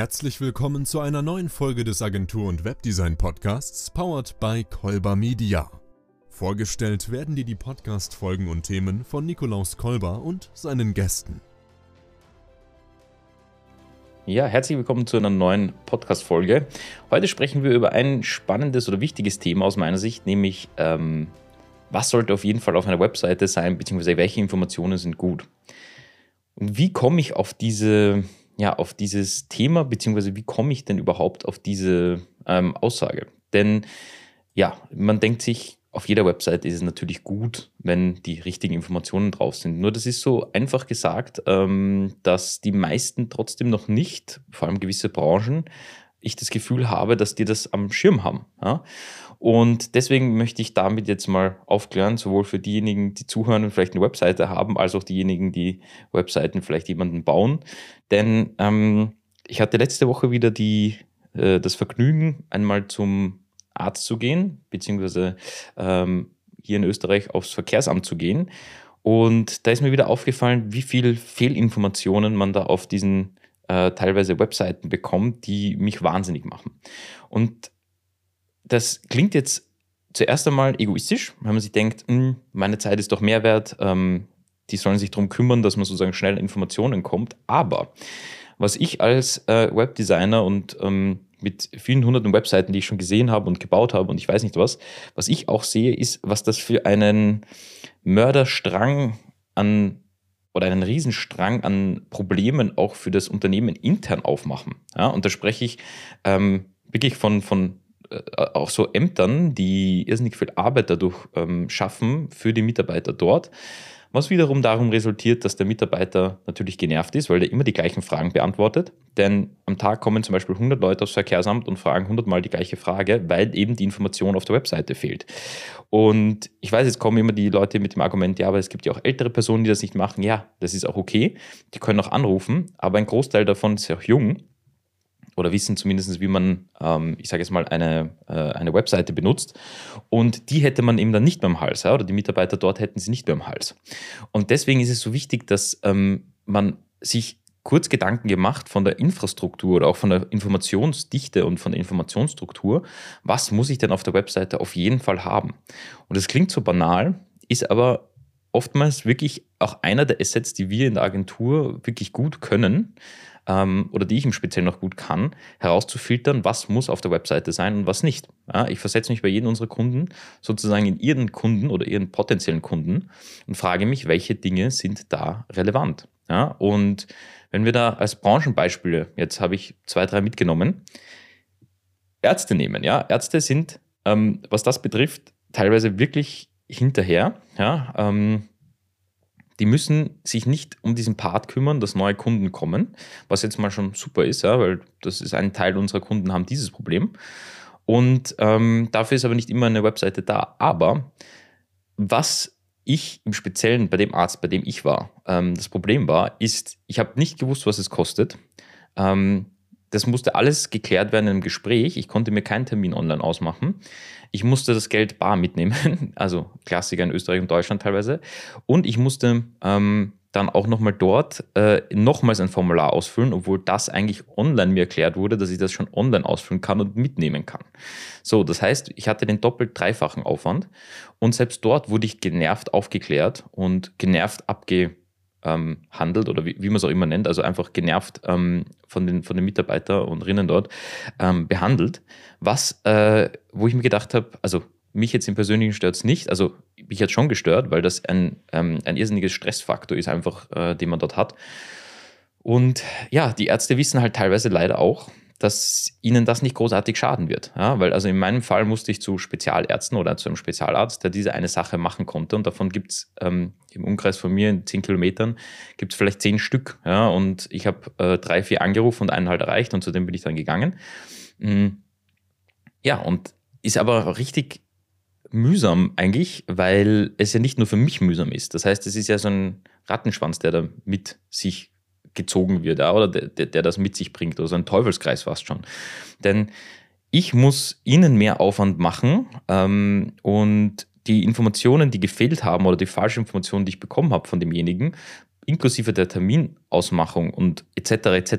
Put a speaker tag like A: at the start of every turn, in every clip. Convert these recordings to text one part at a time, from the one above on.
A: Herzlich willkommen zu einer neuen Folge des Agentur- und Webdesign-Podcasts, powered by Kolber Media. Vorgestellt werden dir die Podcast-Folgen und Themen von Nikolaus Kolber und seinen Gästen.
B: Ja, herzlich willkommen zu einer neuen Podcast-Folge. Heute sprechen wir über ein spannendes oder wichtiges Thema aus meiner Sicht, nämlich ähm, was sollte auf jeden Fall auf einer Webseite sein, beziehungsweise welche Informationen sind gut. Und wie komme ich auf diese, ja, auf dieses Thema, beziehungsweise wie komme ich denn überhaupt auf diese ähm, Aussage? Denn ja, man denkt sich, auf jeder Website ist es natürlich gut, wenn die richtigen Informationen drauf sind. Nur das ist so einfach gesagt, ähm, dass die meisten trotzdem noch nicht, vor allem gewisse Branchen, ich das Gefühl habe, dass die das am Schirm haben. Ja? Und deswegen möchte ich damit jetzt mal aufklären, sowohl für diejenigen, die zuhören und vielleicht eine Webseite haben, als auch diejenigen, die Webseiten vielleicht jemanden bauen. Denn ähm, ich hatte letzte Woche wieder die, äh, das Vergnügen, einmal zum Arzt zu gehen, beziehungsweise ähm, hier in Österreich aufs Verkehrsamt zu gehen. Und da ist mir wieder aufgefallen, wie viel Fehlinformationen man da auf diesen äh, teilweise Webseiten bekommt, die mich wahnsinnig machen. Und das klingt jetzt zuerst einmal egoistisch, wenn man sich denkt, hm, meine Zeit ist doch mehr wert, ähm, die sollen sich darum kümmern, dass man sozusagen schnell Informationen kommt. Aber was ich als äh, Webdesigner und ähm, mit vielen hunderten Webseiten, die ich schon gesehen habe und gebaut habe und ich weiß nicht was, was ich auch sehe, ist, was das für einen Mörderstrang an oder einen Riesenstrang an Problemen auch für das Unternehmen intern aufmachen. Ja, und da spreche ich ähm, wirklich von, von auch so Ämtern, die irrsinnig viel Arbeit dadurch ähm, schaffen für die Mitarbeiter dort. Was wiederum darum resultiert, dass der Mitarbeiter natürlich genervt ist, weil er immer die gleichen Fragen beantwortet. Denn am Tag kommen zum Beispiel 100 Leute aufs Verkehrsamt und fragen 100 Mal die gleiche Frage, weil eben die Information auf der Webseite fehlt. Und ich weiß, jetzt kommen immer die Leute mit dem Argument, ja, aber es gibt ja auch ältere Personen, die das nicht machen. Ja, das ist auch okay. Die können auch anrufen, aber ein Großteil davon ist ja auch jung oder wissen zumindest, wie man, ähm, ich sage jetzt mal, eine, äh, eine Webseite benutzt. Und die hätte man eben dann nicht mehr im Hals, ja? oder die Mitarbeiter dort hätten sie nicht mehr im Hals. Und deswegen ist es so wichtig, dass ähm, man sich kurz Gedanken gemacht von der Infrastruktur oder auch von der Informationsdichte und von der Informationsstruktur. Was muss ich denn auf der Webseite auf jeden Fall haben? Und das klingt so banal, ist aber oftmals wirklich auch einer der Assets, die wir in der Agentur wirklich gut können, ähm, oder die ich im Speziellen noch gut kann, herauszufiltern, was muss auf der Webseite sein und was nicht. Ja, ich versetze mich bei jedem unserer Kunden sozusagen in ihren Kunden oder ihren potenziellen Kunden und frage mich, welche Dinge sind da relevant. Ja, und wenn wir da als Branchenbeispiele, jetzt habe ich zwei, drei mitgenommen, Ärzte nehmen. Ja, Ärzte sind, ähm, was das betrifft, teilweise wirklich hinterher. Ja, ähm, die müssen sich nicht um diesen Part kümmern, dass neue Kunden kommen, was jetzt mal schon super ist, ja, weil das ist ein Teil unserer Kunden haben dieses Problem. Und ähm, dafür ist aber nicht immer eine Webseite da. Aber was ich im Speziellen bei dem Arzt, bei dem ich war, ähm, das Problem war, ist, ich habe nicht gewusst, was es kostet. Ähm, das musste alles geklärt werden im Gespräch. Ich konnte mir keinen Termin online ausmachen. Ich musste das Geld bar mitnehmen, also Klassiker in Österreich und Deutschland teilweise. Und ich musste ähm, dann auch nochmal dort äh, nochmals ein Formular ausfüllen, obwohl das eigentlich online mir erklärt wurde, dass ich das schon online ausfüllen kann und mitnehmen kann. So, das heißt, ich hatte den doppelt dreifachen Aufwand und selbst dort wurde ich genervt aufgeklärt und genervt abge ähm, handelt oder wie, wie man es auch immer nennt, also einfach genervt ähm, von, den, von den Mitarbeiter und Rinnen dort ähm, behandelt. Was, äh, wo ich mir gedacht habe, also mich jetzt im Persönlichen stört es nicht, also mich hat schon gestört, weil das ein, ähm, ein irrsinniges Stressfaktor ist, einfach, äh, den man dort hat. Und ja, die Ärzte wissen halt teilweise leider auch, dass ihnen das nicht großartig schaden wird. Ja, weil also in meinem Fall musste ich zu Spezialärzten oder zu einem Spezialarzt, der diese eine Sache machen konnte. Und davon gibt es ähm, im Umkreis von mir in zehn Kilometern gibt es vielleicht zehn Stück. Ja, und ich habe äh, drei, vier angerufen und einen halt erreicht und zu dem bin ich dann gegangen. Mhm. Ja, und ist aber richtig mühsam eigentlich, weil es ja nicht nur für mich mühsam ist. Das heißt, es ist ja so ein Rattenschwanz, der da mit sich gezogen wird, oder der, der das mit sich bringt, also ein Teufelskreis fast schon. Denn ich muss ihnen mehr Aufwand machen ähm, und die Informationen, die gefehlt haben oder die falsche Informationen, die ich bekommen habe von demjenigen, inklusive der Terminausmachung und etc. etc.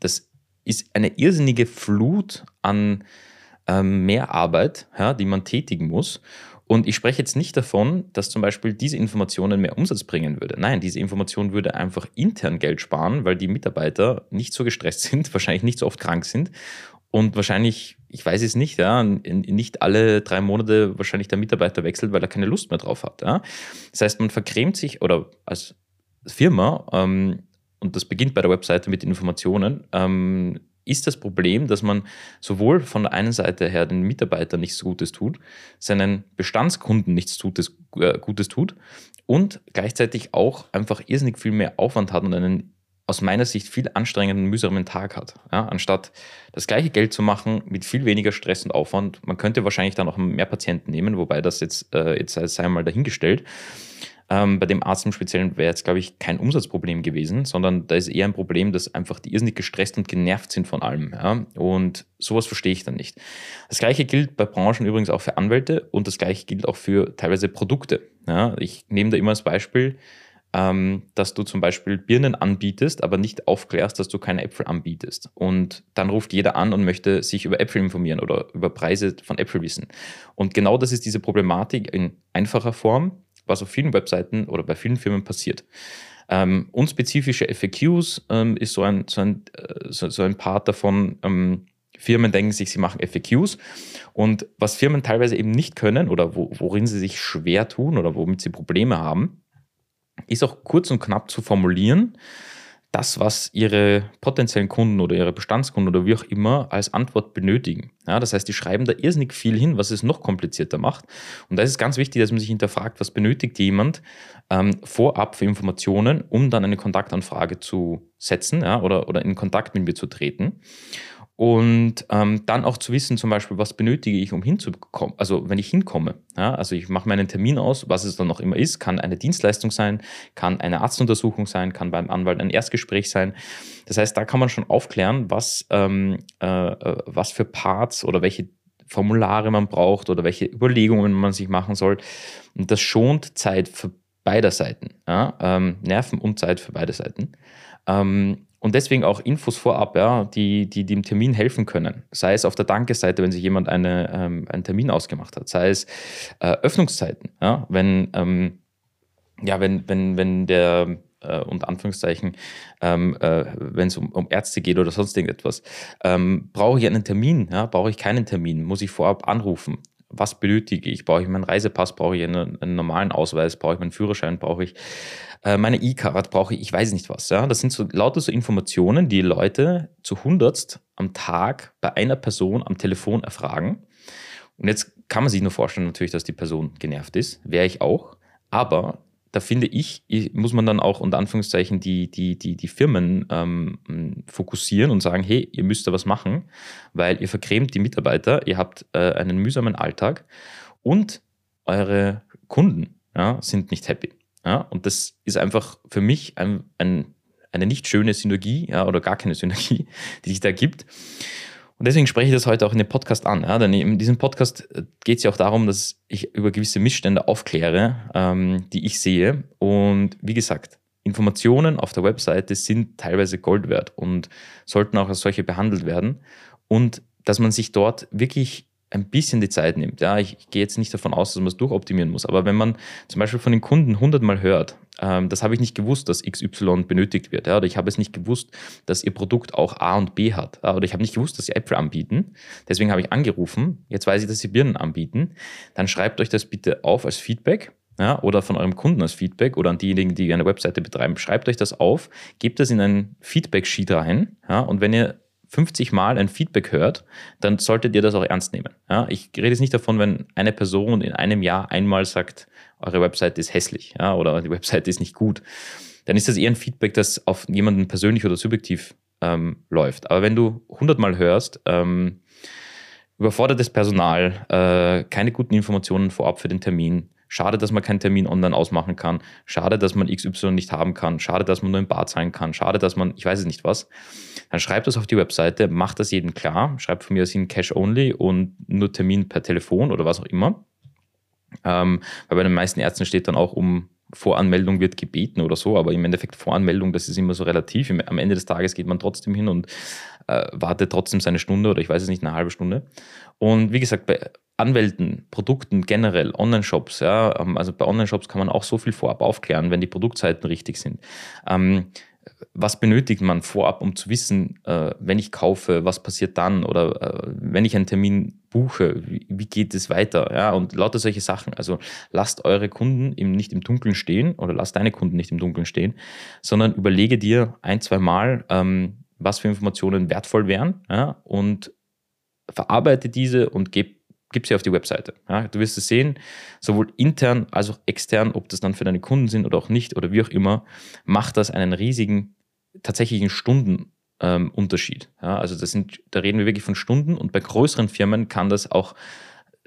B: Das ist eine irrsinnige Flut an ähm, Mehrarbeit, ja, die man tätigen muss. Und ich spreche jetzt nicht davon, dass zum Beispiel diese Informationen mehr Umsatz bringen würde. Nein, diese Information würde einfach intern Geld sparen, weil die Mitarbeiter nicht so gestresst sind, wahrscheinlich nicht so oft krank sind und wahrscheinlich, ich weiß es nicht, ja, nicht alle drei Monate wahrscheinlich der Mitarbeiter wechselt, weil er keine Lust mehr drauf hat. Ja. Das heißt, man vergrämt sich oder als Firma, ähm, und das beginnt bei der Webseite mit Informationen, ähm, ist das Problem, dass man sowohl von der einen Seite her den Mitarbeitern nichts Gutes tut, seinen Bestandskunden nichts Gutes, äh, Gutes tut und gleichzeitig auch einfach irrsinnig viel mehr Aufwand hat und einen aus meiner Sicht viel anstrengenden, mühsamen Tag hat. Ja, anstatt das gleiche Geld zu machen mit viel weniger Stress und Aufwand. Man könnte wahrscheinlich dann auch mehr Patienten nehmen, wobei das jetzt, äh, jetzt sei mal dahingestellt. Ähm, bei dem Arzt im Speziellen wäre jetzt, glaube ich, kein Umsatzproblem gewesen, sondern da ist eher ein Problem, dass einfach die irrsinnig gestresst und genervt sind von allem. Ja? Und sowas verstehe ich dann nicht. Das gleiche gilt bei Branchen übrigens auch für Anwälte und das gleiche gilt auch für teilweise Produkte. Ja? Ich nehme da immer als Beispiel, ähm, dass du zum Beispiel Birnen anbietest, aber nicht aufklärst, dass du keine Äpfel anbietest. Und dann ruft jeder an und möchte sich über Äpfel informieren oder über Preise von Äpfel wissen. Und genau das ist diese Problematik in einfacher Form was auf vielen Webseiten oder bei vielen Firmen passiert. Ähm, unspezifische FAQs ähm, ist so ein, so, ein, äh, so, so, ein Part davon. Ähm, Firmen denken sich, sie machen FAQs. Und was Firmen teilweise eben nicht können oder wo, worin sie sich schwer tun oder womit sie Probleme haben, ist auch kurz und knapp zu formulieren, das, was ihre potenziellen Kunden oder ihre Bestandskunden oder wie auch immer als Antwort benötigen. Ja, das heißt, die schreiben da irrsinnig viel hin, was es noch komplizierter macht. Und da ist es ganz wichtig, dass man sich hinterfragt, was benötigt jemand ähm, vorab für Informationen, um dann eine Kontaktanfrage zu setzen ja, oder, oder in Kontakt mit mir zu treten. Und ähm, dann auch zu wissen, zum Beispiel, was benötige ich, um hinzukommen, also wenn ich hinkomme. Ja, also ich mache meinen Termin aus, was es dann noch immer ist, kann eine Dienstleistung sein, kann eine Arztuntersuchung sein, kann beim Anwalt ein Erstgespräch sein. Das heißt, da kann man schon aufklären, was, ähm, äh, äh was für Parts oder welche Formulare man braucht oder welche Überlegungen man sich machen soll. Und das schont Zeit für beide Seiten. Ja? Ähm, Nerven und Zeit für beide Seiten. Ähm, und deswegen auch Infos vorab, ja, die, die dem Termin helfen können. Sei es auf der Danke-Seite, wenn sich jemand eine, ähm, einen Termin ausgemacht hat, sei es äh, Öffnungszeiten, ja, wenn, ähm, ja, wenn, wenn, wenn der äh, unter Anführungszeichen, ähm, äh, wenn es um, um, Ärzte geht oder sonst irgendetwas, ähm, brauche ich einen Termin, ja, brauche ich keinen Termin, muss ich vorab anrufen was benötige ich? Brauche ich meinen Reisepass? Brauche ich einen, einen normalen Ausweis? Brauche ich meinen Führerschein? Brauche ich äh, meine E-Card? Brauche ich, ich weiß nicht was. Ja? Das sind so lauter so Informationen, die Leute zu hundertst am Tag bei einer Person am Telefon erfragen. Und jetzt kann man sich nur vorstellen natürlich, dass die Person genervt ist. Wäre ich auch. Aber da finde ich, muss man dann auch unter Anführungszeichen die, die, die, die Firmen ähm, fokussieren und sagen, hey, ihr müsst da was machen, weil ihr vergrämt die Mitarbeiter, ihr habt äh, einen mühsamen Alltag und eure Kunden ja, sind nicht happy. Ja? Und das ist einfach für mich ein, ein, eine nicht schöne Synergie ja, oder gar keine Synergie, die sich da gibt. Und deswegen spreche ich das heute auch in dem Podcast an. Ja? Denn in diesem Podcast äh, geht es ja auch darum, dass ich über gewisse Missstände aufkläre, ähm, die ich sehe. Und wie gesagt, Informationen auf der Webseite sind teilweise Gold wert und sollten auch als solche behandelt werden. Und dass man sich dort wirklich ein bisschen die Zeit nimmt. Ja, ich, ich gehe jetzt nicht davon aus, dass man es durchoptimieren muss, aber wenn man zum Beispiel von den Kunden hundertmal hört, ähm, das habe ich nicht gewusst, dass XY benötigt wird, ja, oder ich habe es nicht gewusst, dass ihr Produkt auch A und B hat, ja, oder ich habe nicht gewusst, dass sie Äpfel anbieten, deswegen habe ich angerufen, jetzt weiß ich, dass sie Birnen anbieten, dann schreibt euch das bitte auf als Feedback ja, oder von eurem Kunden als Feedback oder an diejenigen, die eine Webseite betreiben, schreibt euch das auf, gebt das in ein Feedback-Sheet rein, ja, und wenn ihr 50 Mal ein Feedback hört, dann solltet ihr das auch ernst nehmen. Ja, ich rede jetzt nicht davon, wenn eine Person in einem Jahr einmal sagt, eure Website ist hässlich ja, oder die Website ist nicht gut, dann ist das eher ein Feedback, das auf jemanden persönlich oder subjektiv ähm, läuft. Aber wenn du 100 Mal hörst, ähm, überfordertes Personal, äh, keine guten Informationen vorab für den Termin, Schade, dass man keinen Termin online ausmachen kann. Schade, dass man XY nicht haben kann. Schade, dass man nur im Bad sein kann. Schade, dass man, ich weiß es nicht was. Dann schreibt das auf die Webseite, macht das jedem klar. Schreibt von mir aus in Cash Only und nur Termin per Telefon oder was auch immer. Ähm, weil bei den meisten Ärzten steht dann auch um Voranmeldung wird gebeten oder so, aber im Endeffekt Voranmeldung, das ist immer so relativ. Am Ende des Tages geht man trotzdem hin und äh, wartet trotzdem seine Stunde oder ich weiß es nicht, eine halbe Stunde. Und wie gesagt, bei Anwälten, Produkten generell, Online-Shops, ja, ähm, also bei Online-Shops kann man auch so viel vorab aufklären, wenn die Produktseiten richtig sind. Ähm, was benötigt man vorab, um zu wissen, äh, wenn ich kaufe, was passiert dann oder äh, wenn ich einen Termin buche, wie, wie, geht es weiter? Ja, und lauter solche Sachen. Also lasst eure Kunden im, nicht im Dunkeln stehen oder lasst deine Kunden nicht im Dunkeln stehen, sondern überlege dir ein, zwei Mal, ähm, was für Informationen wertvoll wären ja, und verarbeite diese und gebe gib sie auf die Webseite. Ja, du wirst es sehen, sowohl intern als auch extern, ob das dann für deine Kunden sind oder auch nicht oder wie auch immer, macht das einen riesigen, tatsächlichen Stundenunterschied. Ähm, ja, also das sind, da reden wir wirklich von Stunden und bei größeren Firmen kann das auch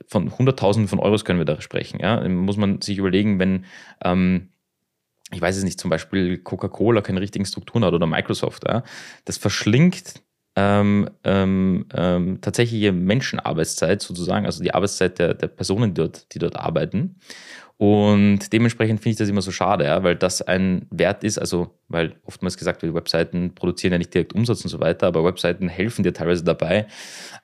B: von Hunderttausenden von Euros können wir da sprechen. Ja, muss man sich überlegen, wenn ähm, ich weiß es nicht, zum Beispiel Coca-Cola keine richtigen Strukturen hat oder Microsoft, ja, das verschlingt ähm, ähm, ähm, tatsächliche Menschenarbeitszeit sozusagen, also die Arbeitszeit der, der Personen, die dort, die dort arbeiten. Und dementsprechend finde ich das immer so schade, ja, weil das ein Wert ist, also weil oftmals gesagt wird, Webseiten produzieren ja nicht direkt Umsatz und so weiter, aber Webseiten helfen dir teilweise dabei,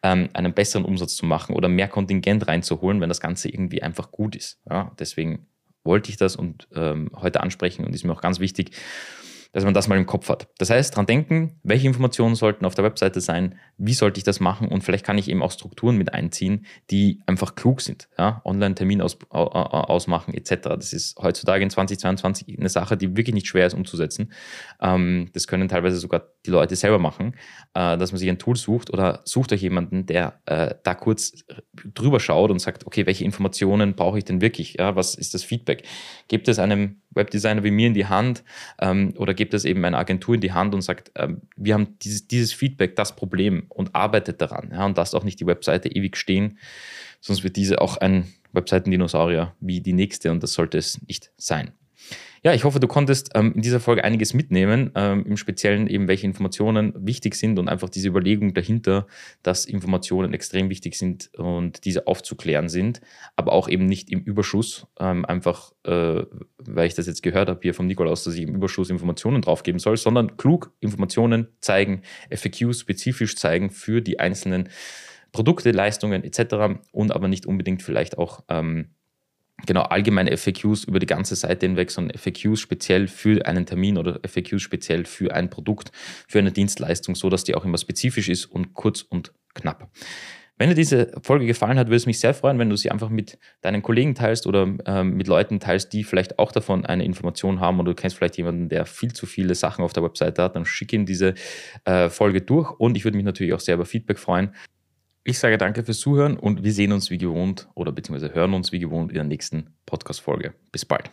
B: ähm, einen besseren Umsatz zu machen oder mehr Kontingent reinzuholen, wenn das Ganze irgendwie einfach gut ist. Ja. Deswegen wollte ich das und ähm, heute ansprechen und ist mir auch ganz wichtig, dass man das mal im Kopf hat. Das heißt, dran denken, welche Informationen sollten auf der Webseite sein, wie sollte ich das machen und vielleicht kann ich eben auch Strukturen mit einziehen, die einfach klug sind. Ja? Online-Termin aus, ausmachen etc. Das ist heutzutage in 2022 eine Sache, die wirklich nicht schwer ist umzusetzen. Ähm, das können teilweise sogar die Leute selber machen, äh, dass man sich ein Tool sucht oder sucht euch jemanden, der äh, da kurz drüber schaut und sagt, okay, welche Informationen brauche ich denn wirklich? Ja? Was ist das Feedback? Gibt es einem Webdesigner wie mir in die Hand ähm, oder gibt es eben eine Agentur in die Hand und sagt, ähm, wir haben dieses, dieses Feedback, das Problem und arbeitet daran. Ja, und lasst auch nicht die Webseite ewig stehen, sonst wird diese auch ein Webseitendinosaurier wie die nächste und das sollte es nicht sein. Ja, ich hoffe, du konntest ähm, in dieser Folge einiges mitnehmen, ähm, im Speziellen eben, welche Informationen wichtig sind und einfach diese Überlegung dahinter, dass Informationen extrem wichtig sind und diese aufzuklären sind, aber auch eben nicht im Überschuss, ähm, einfach äh, weil ich das jetzt gehört habe hier vom Nikolaus, dass ich im Überschuss Informationen draufgeben soll, sondern klug Informationen zeigen, FAQs spezifisch zeigen für die einzelnen Produkte, Leistungen etc. und aber nicht unbedingt vielleicht auch ähm, genau allgemeine FAQs über die ganze Seite hinweg, sondern FAQs speziell für einen Termin oder FAQs speziell für ein Produkt, für eine Dienstleistung, so dass die auch immer spezifisch ist und kurz und knapp. Wenn dir diese Folge gefallen hat, würde es mich sehr freuen, wenn du sie einfach mit deinen Kollegen teilst oder ähm, mit Leuten teilst, die vielleicht auch davon eine Information haben oder du kennst vielleicht jemanden, der viel zu viele Sachen auf der Webseite hat, dann schick ihm diese äh, Folge durch und ich würde mich natürlich auch sehr über Feedback freuen. Ich sage danke fürs Zuhören und wir sehen uns wie gewohnt oder beziehungsweise hören uns wie gewohnt in der nächsten Podcast-Folge. Bis bald.